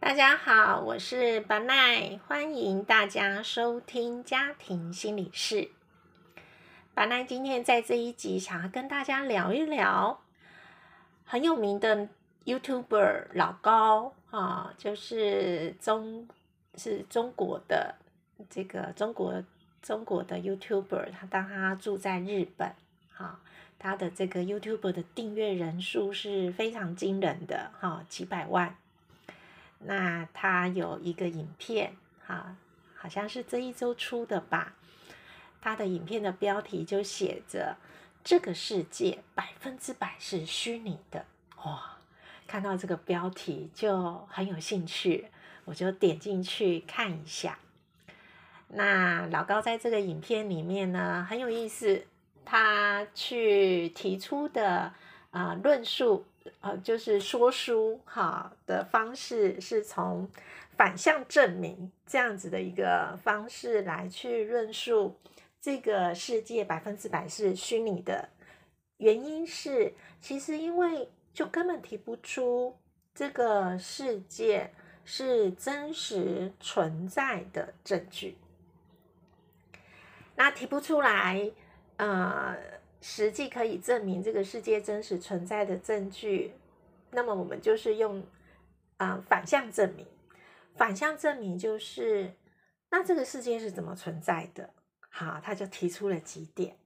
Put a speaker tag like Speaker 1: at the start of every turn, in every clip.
Speaker 1: 大家好，我是白奈，欢迎大家收听家庭心理室。白奈今天在这一集想要跟大家聊一聊很有名的 YouTuber 老高啊，就是中是中国的这个中国中国的 YouTuber，他当他住在日本，哈，他的这个 YouTuber 的订阅人数是非常惊人的，哈，几百万。那他有一个影片，哈，好像是这一周出的吧。他的影片的标题就写着“这个世界百分之百是虚拟的”。哇，看到这个标题就很有兴趣，我就点进去看一下。那老高在这个影片里面呢，很有意思，他去提出的啊论述。呃，就是说书哈的方式，是从反向证明这样子的一个方式来去论述这个世界百分之百是虚拟的。原因是，其实因为就根本提不出这个世界是真实存在的证据，那提不出来，呃。实际可以证明这个世界真实存在的证据，那么我们就是用啊反向证明。反向证明就是，那这个世界是怎么存在的？好，他就提出了几点。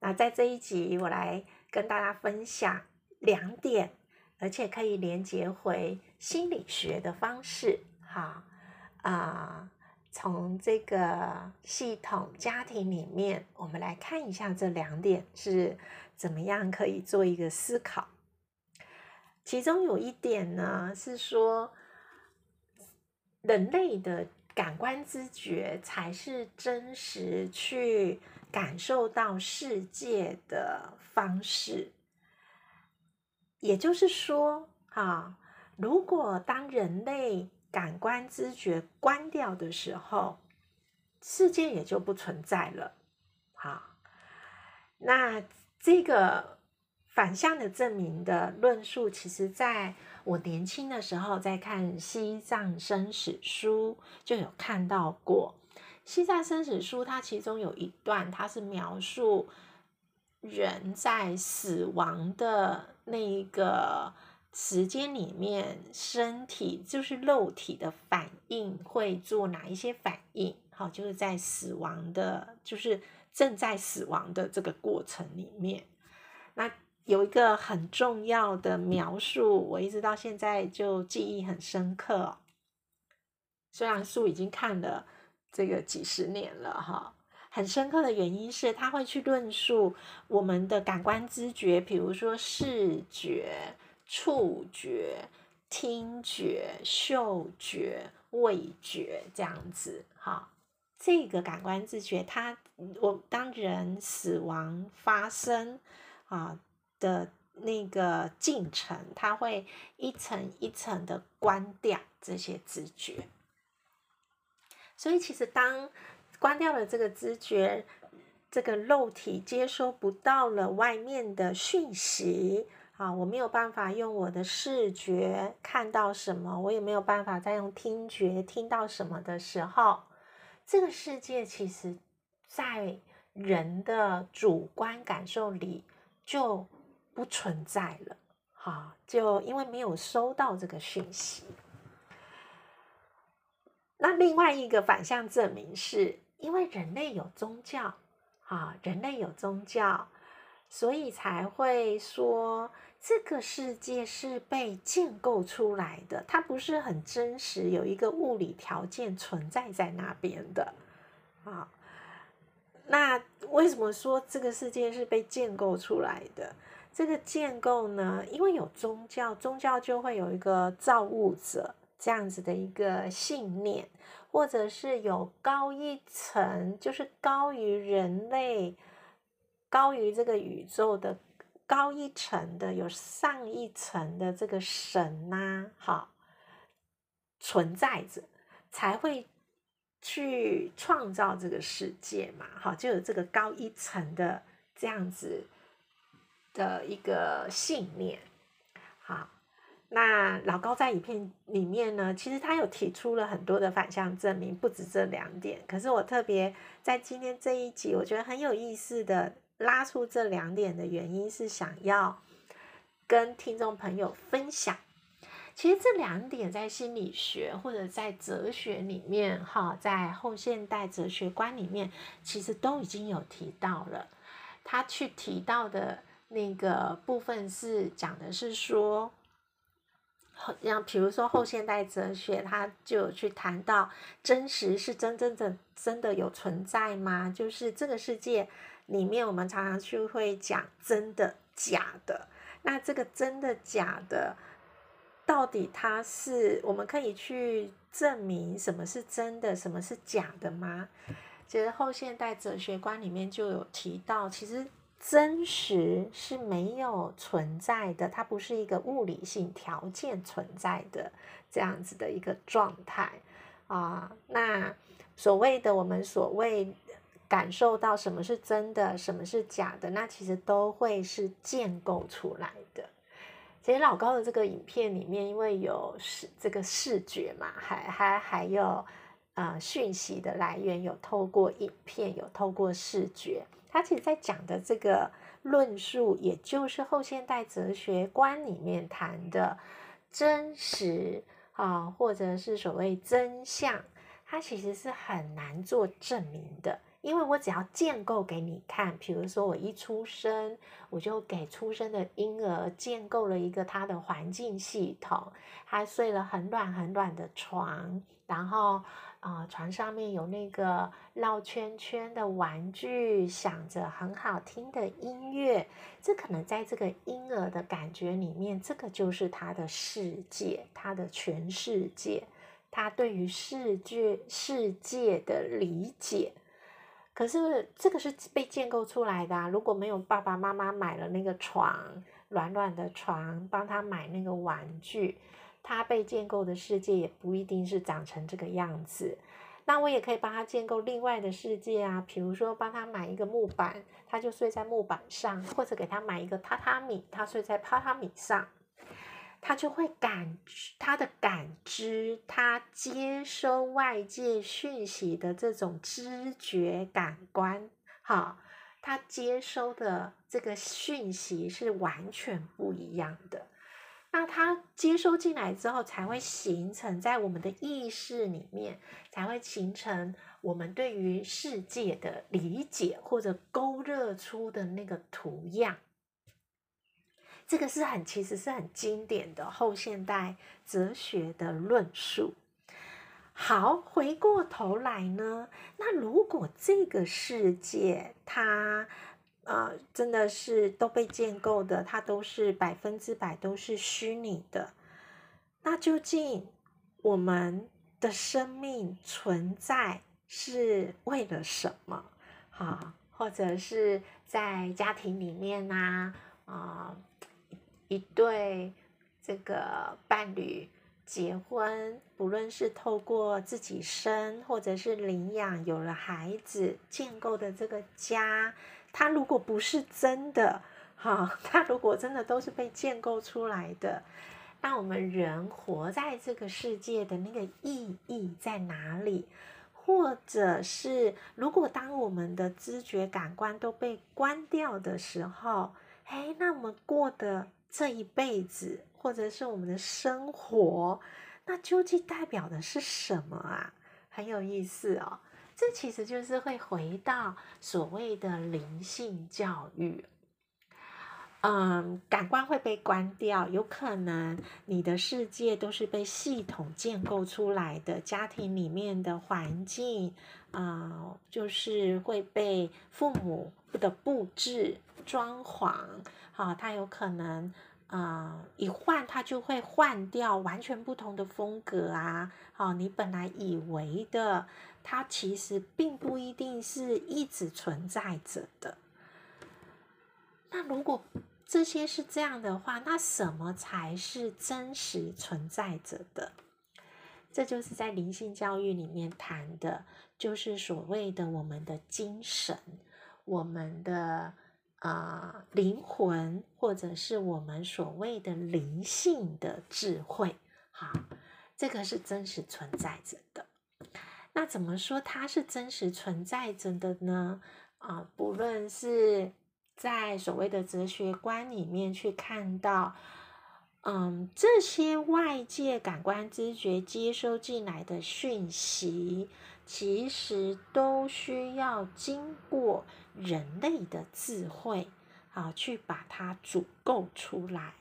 Speaker 1: 那在这一集，我来跟大家分享两点，而且可以连接回心理学的方式。好啊。从这个系统家庭里面，我们来看一下这两点是怎么样可以做一个思考。其中有一点呢，是说人类的感官知觉才是真实去感受到世界的方式。也就是说，哈，如果当人类感官知觉关掉的时候，世界也就不存在了。好，那这个反向的证明的论述，其实在我年轻的时候，在看《西藏生死书》就有看到过。《西藏生死书》它其中有一段，它是描述人在死亡的那一个。时间里面，身体就是肉体的反应会做哪一些反应？好，就是在死亡的，就是正在死亡的这个过程里面，那有一个很重要的描述，我一直到现在就记忆很深刻。虽然书已经看了这个几十年了，哈，很深刻的原因是他会去论述我们的感官知觉，比如说视觉。触觉、听觉、嗅觉、味觉这样子，哈，这个感官知觉，它我当人死亡发生啊的那个进程，它会一层一层的关掉这些知觉，所以其实当关掉了这个知觉，这个肉体接收不到了外面的讯息。啊，我没有办法用我的视觉看到什么，我也没有办法再用听觉听到什么的时候，这个世界其实，在人的主观感受里就不存在了。哈，就因为没有收到这个讯息。那另外一个反向证明是，因为人类有宗教，啊，人类有宗教，所以才会说。这个世界是被建构出来的，它不是很真实，有一个物理条件存在在那边的啊。那为什么说这个世界是被建构出来的？这个建构呢，因为有宗教，宗教就会有一个造物者这样子的一个信念，或者是有高一层，就是高于人类、高于这个宇宙的。高一层的有上一层的这个神呐，好存在着，才会去创造这个世界嘛，好就有这个高一层的这样子的一个信念，好，那老高在影片里面呢，其实他有提出了很多的反向证明，不止这两点。可是我特别在今天这一集，我觉得很有意思的拉出这两点的原因是想要跟听众朋友分享。其实这两点在心理学或者在哲学里面，哈，在后现代哲学观里面，其实都已经有提到了。他去提到的那个部分是讲的是说。像比如说后现代哲学，他就去谈到真实是真真正真的有存在吗？就是这个世界里面，我们常常去会讲真的假的。那这个真的假的，到底它是我们可以去证明什么是真的，什么是假的吗？其实后现代哲学观里面就有提到，其实。真实是没有存在的，它不是一个物理性条件存在的这样子的一个状态啊。那所谓的我们所谓感受到什么是真的，什么是假的，那其实都会是建构出来的。其实老高的这个影片里面，因为有视这个视觉嘛，还还还有呃讯息的来源，有透过影片，有透过视觉。他其实在讲的这个论述，也就是后现代哲学观里面谈的真实啊，或者是所谓真相，它其实是很难做证明的。因为我只要建构给你看，比如说我一出生，我就给出生的婴儿建构了一个他的环境系统，他睡了很软很软的床，然后。啊，床上面有那个绕圈圈的玩具，响着很好听的音乐。这可能在这个婴儿的感觉里面，这个就是他的世界，他的全世界，他对于世界世界的理解。可是这个是被建构出来的啊！如果没有爸爸妈妈买了那个床，软软的床，帮他买那个玩具。他被建构的世界也不一定是长成这个样子，那我也可以帮他建构另外的世界啊，比如说帮他买一个木板，他就睡在木板上，或者给他买一个榻榻米，他睡在榻榻米上，他就会感他的感知，他接收外界讯息的这种知觉感官，哈，他接收的这个讯息是完全不一样的。那它接收进来之后，才会形成在我们的意识里面，才会形成我们对于世界的理解，或者勾勒出的那个图样。这个是很，其实是很经典的后现代哲学的论述。好，回过头来呢，那如果这个世界它。啊，真的是都被建构的，它都是百分之百都是虚拟的。那究竟我们的生命存在是为了什么？哈，或者是在家庭里面呢？啊，一对这个伴侣结婚，不论是透过自己生，或者是领养有了孩子建构的这个家。它如果不是真的，哈，它如果真的都是被建构出来的，那我们人活在这个世界的那个意义在哪里？或者是如果当我们的知觉感官都被关掉的时候，哎，那我们过的这一辈子，或者是我们的生活，那究竟代表的是什么啊？很有意思哦。这其实就是会回到所谓的灵性教育，嗯，感官会被关掉，有可能你的世界都是被系统建构出来的，家庭里面的环境，啊，就是会被父母的布置、装潢，好，它有可能。啊，一换它就会换掉完全不同的风格啊！好，你本来以为的，它其实并不一定是一直存在着的。那如果这些是这样的话，那什么才是真实存在着的？这就是在灵性教育里面谈的，就是所谓的我们的精神，我们的啊灵魂，或者是我们所谓的灵性的智慧，好，这个是真实存在着的。那怎么说它是真实存在着的呢？啊，不论是在所谓的哲学观里面去看到。嗯，这些外界感官知觉接收进来的讯息，其实都需要经过人类的智慧，啊，去把它组构出来。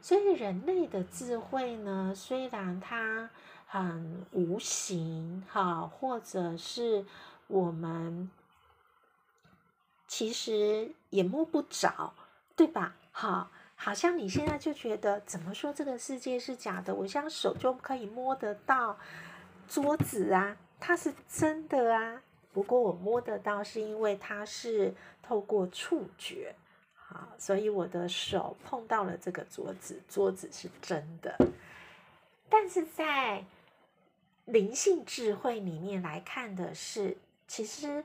Speaker 1: 所以，人类的智慧呢，虽然它很无形，哈，或者是我们其实也摸不着，对吧？好。好像你现在就觉得，怎么说这个世界是假的？我像手就可以摸得到桌子啊，它是真的啊。不过我摸得到，是因为它是透过触觉，好，所以我的手碰到了这个桌子，桌子是真的。但是在灵性智慧里面来看的是，其实，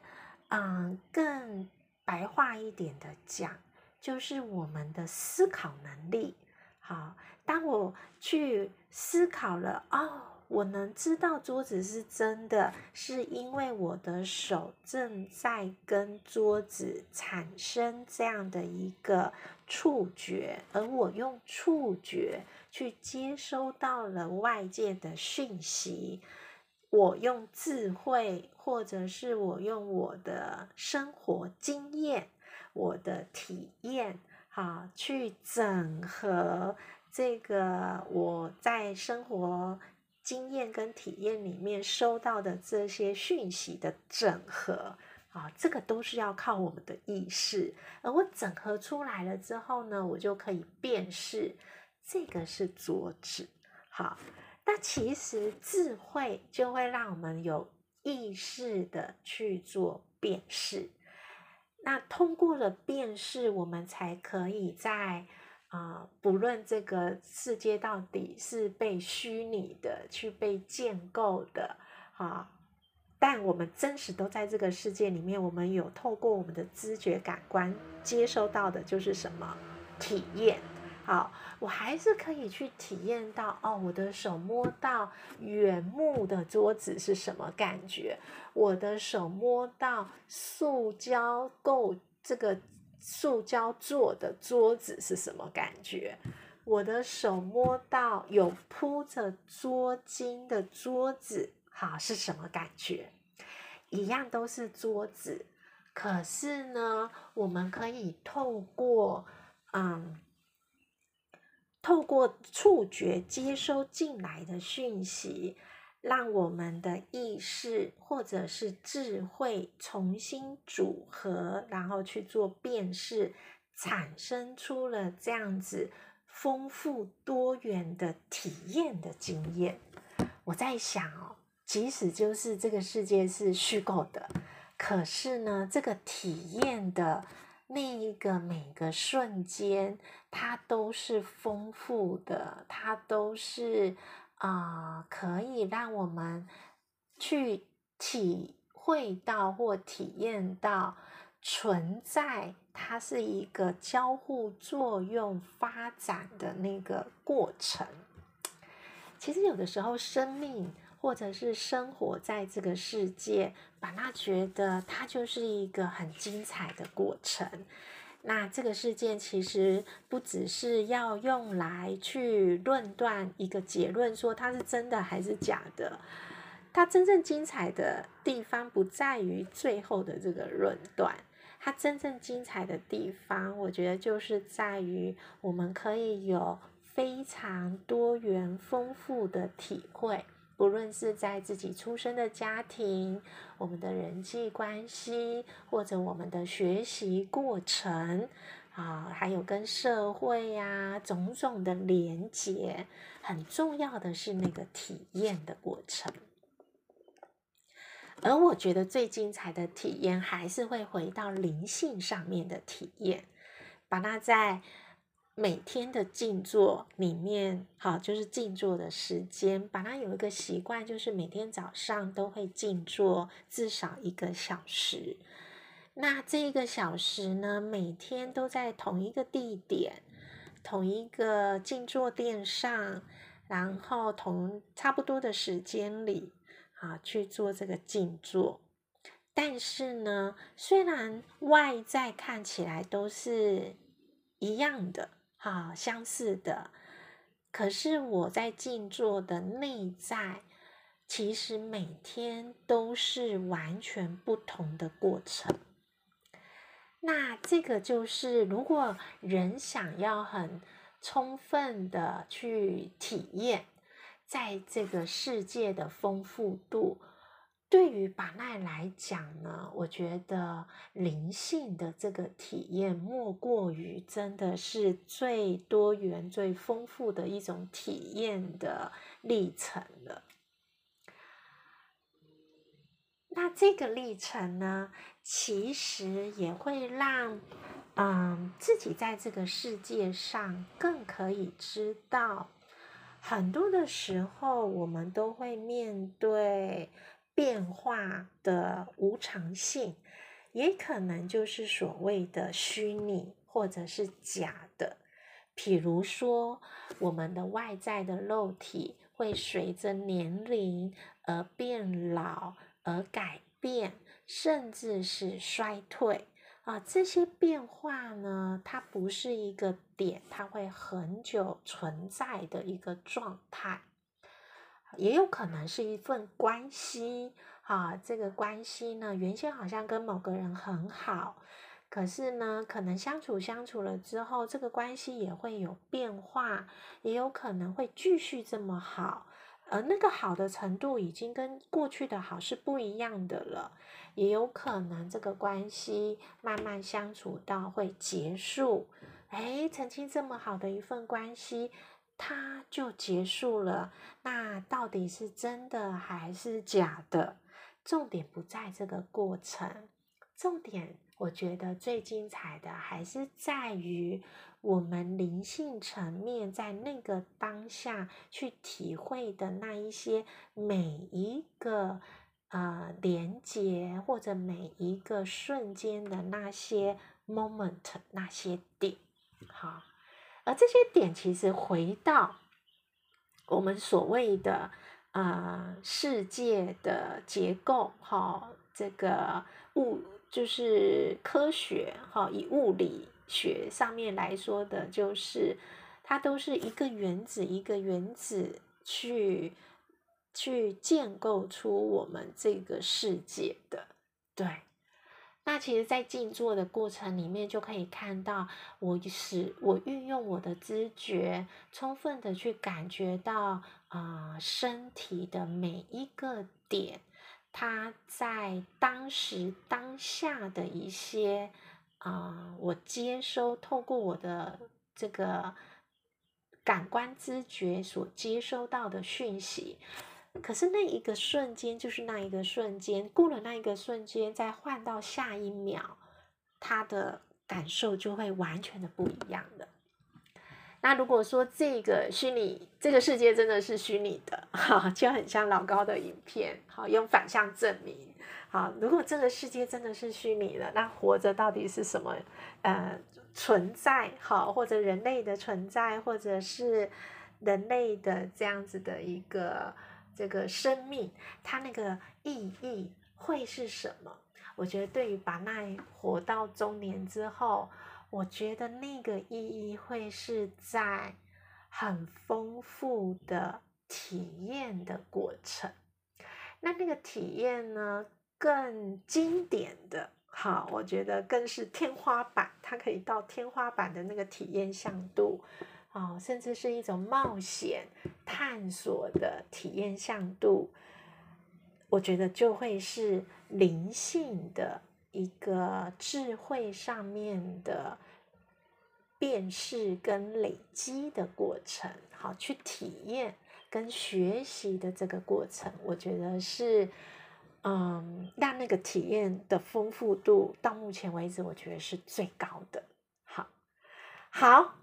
Speaker 1: 嗯，更白话一点的讲。就是我们的思考能力，好。当我去思考了，哦，我能知道桌子是真的，是因为我的手正在跟桌子产生这样的一个触觉，而我用触觉去接收到了外界的讯息，我用智慧，或者是我用我的生活经验。我的体验，哈，去整合这个我在生活经验跟体验里面收到的这些讯息的整合，啊，这个都是要靠我们的意识。而我整合出来了之后呢，我就可以辨识这个是桌子。好，那其实智慧就会让我们有意识的去做辨识。那通过了辨识，我们才可以在啊，不论这个世界到底是被虚拟的去被建构的啊，但我们真实都在这个世界里面，我们有透过我们的知觉感官接收到的就是什么体验。好，我还是可以去体验到哦，我的手摸到原木的桌子是什么感觉？我的手摸到塑胶构这个塑胶做的桌子是什么感觉？我的手摸到有铺着桌巾的桌子，好是什么感觉？一样都是桌子，可是呢，我们可以透过嗯。透过触觉接收进来的讯息，让我们的意识或者是智慧重新组合，然后去做辨识，产生出了这样子丰富多元的体验的经验。我在想哦，即使就是这个世界是虚构的，可是呢，这个体验的。那一个每个瞬间，它都是丰富的，它都是啊，可以让我们去体会到或体验到存在，它是一个交互作用发展的那个过程。其实有的时候，生命。或者是生活在这个世界，把它觉得它就是一个很精彩的过程。那这个事件其实不只是要用来去论断一个结论，说它是真的还是假的。它真正精彩的地方不在于最后的这个论断，它真正精彩的地方，我觉得就是在于我们可以有非常多元丰富的体会。不论是在自己出生的家庭，我们的人际关系，或者我们的学习过程，啊，还有跟社会呀种种的连结，很重要的是那个体验的过程。而我觉得最精彩的体验，还是会回到灵性上面的体验，把它在。每天的静坐里面，好，就是静坐的时间，把它有一个习惯，就是每天早上都会静坐至少一个小时。那这一个小时呢，每天都在同一个地点、同一个静坐垫上，然后同差不多的时间里啊去做这个静坐。但是呢，虽然外在看起来都是一样的，啊，相似的，可是我在静坐的内在，其实每天都是完全不同的过程。那这个就是，如果人想要很充分的去体验，在这个世界的丰富度。对于把奈来讲呢，我觉得灵性的这个体验，莫过于真的是最多元、最丰富的一种体验的历程了。那这个历程呢，其实也会让嗯自己在这个世界上更可以知道，很多的时候我们都会面对。变化的无常性，也可能就是所谓的虚拟或者是假的。譬如说，我们的外在的肉体会随着年龄而变老而改变，甚至是衰退啊。这些变化呢，它不是一个点，它会很久存在的一个状态。也有可能是一份关系，哈，这个关系呢，原先好像跟某个人很好，可是呢，可能相处相处了之后，这个关系也会有变化，也有可能会继续这么好，而那个好的程度已经跟过去的好是不一样的了，也有可能这个关系慢慢相处到会结束，哎，曾经这么好的一份关系。它就结束了，那到底是真的还是假的？重点不在这个过程，重点我觉得最精彩的还是在于我们灵性层面在那个当下去体会的那一些每一个呃连接或者每一个瞬间的那些 moment 那些点，好。而这些点其实回到我们所谓的呃世界的结构哈，这个物就是科学哈，以物理学上面来说的，就是它都是一个原子一个原子去去建构出我们这个世界的，对。那其实，在静坐的过程里面，就可以看到我使我运用我的知觉，充分的去感觉到啊，身体的每一个点，它在当时当下的一些啊，我接收透过我的这个感官知觉所接收到的讯息。可是那一个瞬间就是那一个瞬间，过了那一个瞬间，再换到下一秒，他的感受就会完全的不一样的。那如果说这个虚拟这个世界真的是虚拟的，哈，就很像老高的影片，好用反向证明。好，如果这个世界真的是虚拟的，那活着到底是什么？呃，存在好，或者人类的存在，或者是人类的这样子的一个。这个生命，它那个意义会是什么？我觉得对于把奈活到中年之后，我觉得那个意义会是在很丰富的体验的过程。那那个体验呢，更经典的，哈，我觉得更是天花板，它可以到天花板的那个体验向度。哦，甚至是一种冒险探索的体验向度，我觉得就会是灵性的一个智慧上面的辨识跟累积的过程。好，去体验跟学习的这个过程，我觉得是，嗯，让那个体验的丰富度到目前为止，我觉得是最高的。好，好。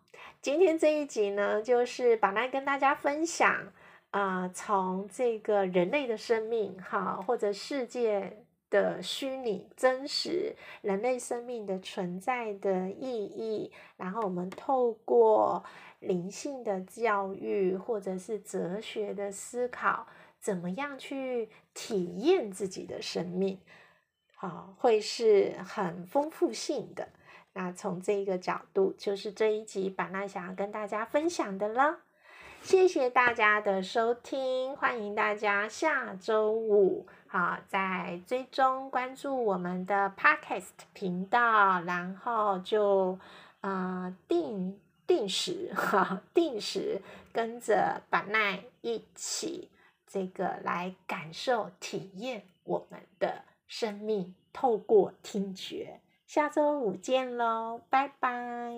Speaker 1: 今天这一集呢，就是把来跟大家分享，啊，从这个人类的生命，哈，或者世界的虚拟真实，人类生命的存在的意义，然后我们透过灵性的教育或者是哲学的思考，怎么样去体验自己的生命，好，会是很丰富性的。那从这一个角度，就是这一集板奈想要跟大家分享的了。谢谢大家的收听，欢迎大家下周五好再追踪关注我们的 Podcast 频道，然后就呃定定时哈定时跟着板奈一起这个来感受体验我们的生命，透过听觉。下周五见喽，拜拜。